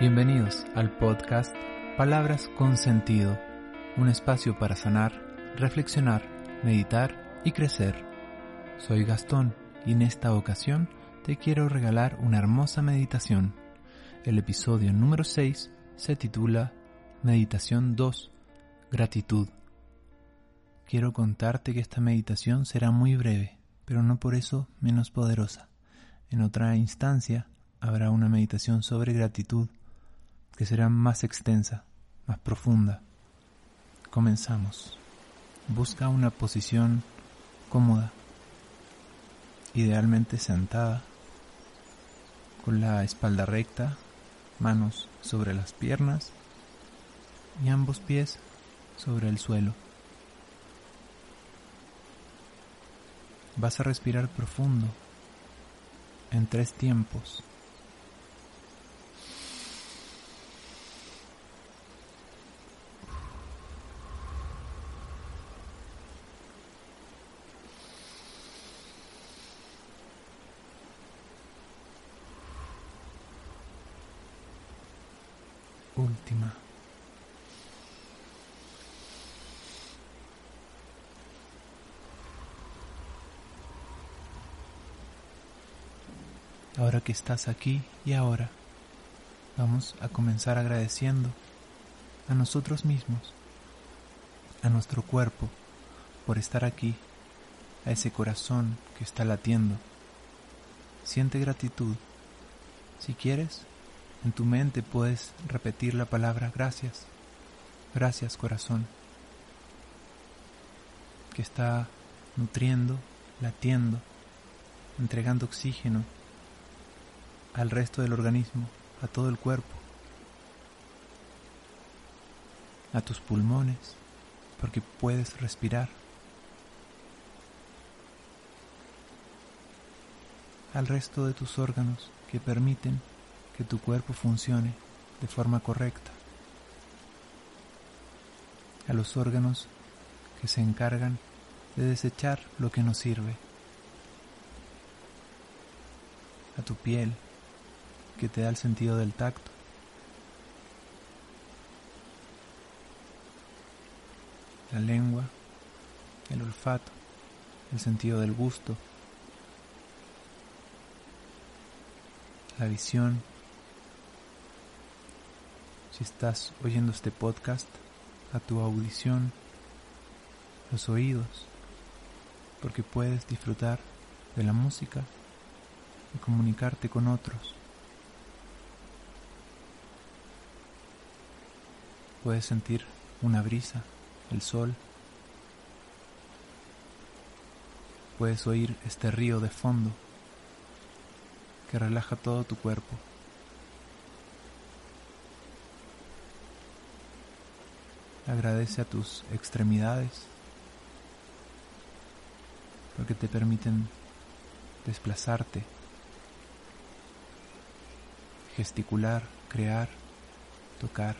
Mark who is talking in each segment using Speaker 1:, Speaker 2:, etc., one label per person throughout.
Speaker 1: Bienvenidos al podcast Palabras con Sentido, un espacio para sanar, reflexionar, meditar y crecer. Soy Gastón y en esta ocasión te quiero regalar una hermosa meditación. El episodio número 6 se titula Meditación 2, Gratitud. Quiero contarte que esta meditación será muy breve, pero no por eso menos poderosa. En otra instancia habrá una meditación sobre gratitud que será más extensa, más profunda. Comenzamos. Busca una posición cómoda, idealmente sentada, con la espalda recta, manos sobre las piernas y ambos pies sobre el suelo. Vas a respirar profundo en tres tiempos. Última. Ahora que estás aquí y ahora, vamos a comenzar agradeciendo a nosotros mismos, a nuestro cuerpo, por estar aquí, a ese corazón que está latiendo. Siente gratitud. Si quieres, en tu mente puedes repetir la palabra gracias. Gracias corazón. Que está nutriendo, latiendo, entregando oxígeno al resto del organismo, a todo el cuerpo, a tus pulmones, porque puedes respirar, al resto de tus órganos que permiten que tu cuerpo funcione de forma correcta, a los órganos que se encargan de desechar lo que no sirve, a tu piel que te da el sentido del tacto, la lengua, el olfato, el sentido del gusto, la visión, si estás oyendo este podcast, a tu audición, los oídos, porque puedes disfrutar de la música y comunicarte con otros. Puedes sentir una brisa, el sol. Puedes oír este río de fondo que relaja todo tu cuerpo. Agradece a tus extremidades porque te permiten desplazarte, gesticular, crear, tocar.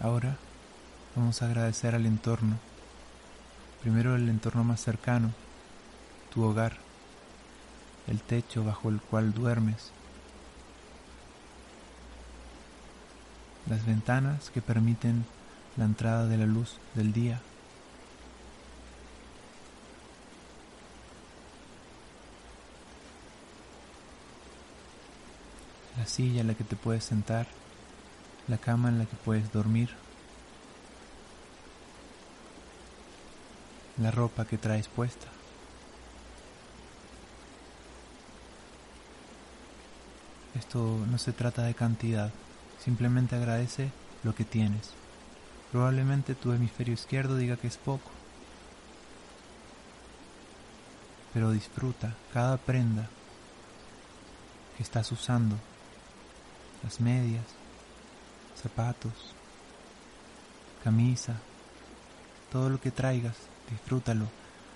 Speaker 1: Ahora vamos a agradecer al entorno. Primero el entorno más cercano, tu hogar, el techo bajo el cual duermes, las ventanas que permiten la entrada de la luz del día. La silla en la que te puedes sentar, la cama en la que puedes dormir, la ropa que traes puesta. Esto no se trata de cantidad, Simplemente agradece lo que tienes. Probablemente tu hemisferio izquierdo diga que es poco. pero disfruta cada prenda que estás usando, las medias, zapatos, camisa, todo lo que traigas, disfrútalo,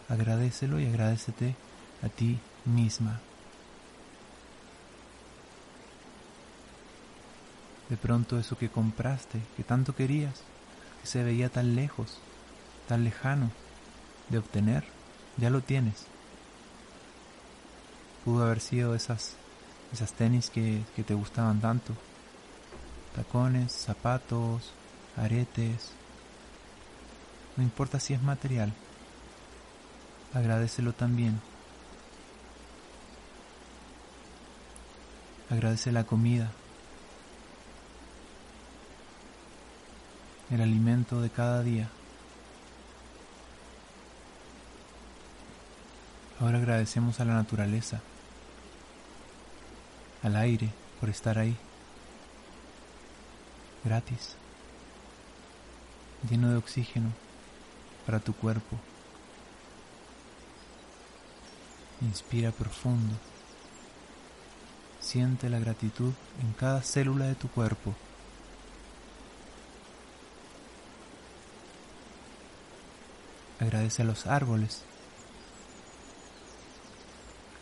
Speaker 1: agradecelo y agradecete a ti misma. De pronto eso que compraste, que tanto querías, que se veía tan lejos, tan lejano de obtener, ya lo tienes. Pudo haber sido esas, esas tenis que, que te gustaban tanto. Tacones, zapatos, aretes. No importa si es material. Agradecelo también. Agradece la comida, el alimento de cada día. Ahora agradecemos a la naturaleza, al aire por estar ahí, gratis, lleno de oxígeno para tu cuerpo. Inspira profundo. Siente la gratitud en cada célula de tu cuerpo. Agradece a los árboles,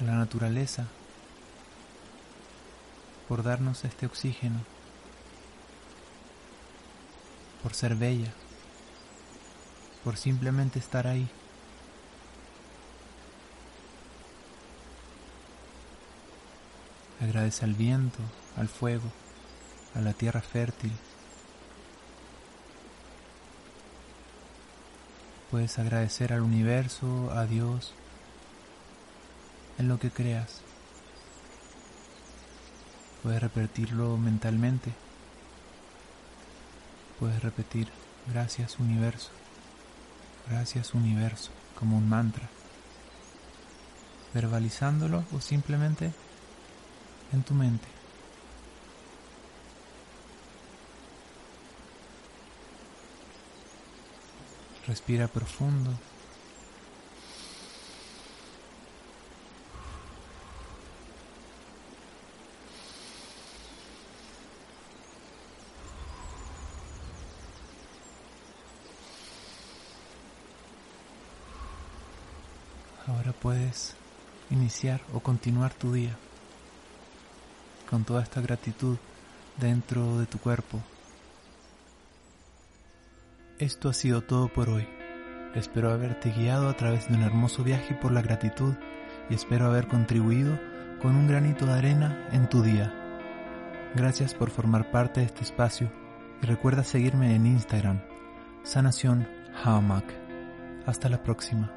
Speaker 1: a la naturaleza, por darnos este oxígeno, por ser bella, por simplemente estar ahí. Agradece al viento, al fuego, a la tierra fértil. Puedes agradecer al universo, a Dios, en lo que creas. Puedes repetirlo mentalmente. Puedes repetir gracias universo, gracias universo como un mantra, verbalizándolo o simplemente en tu mente. Respira profundo. Ahora puedes iniciar o continuar tu día con toda esta gratitud dentro de tu cuerpo. Esto ha sido todo por hoy. Espero haberte guiado a través de un hermoso viaje por la gratitud y espero haber contribuido con un granito de arena en tu día. Gracias por formar parte de este espacio y recuerda seguirme en Instagram, Sanación Hamac. Hasta la próxima.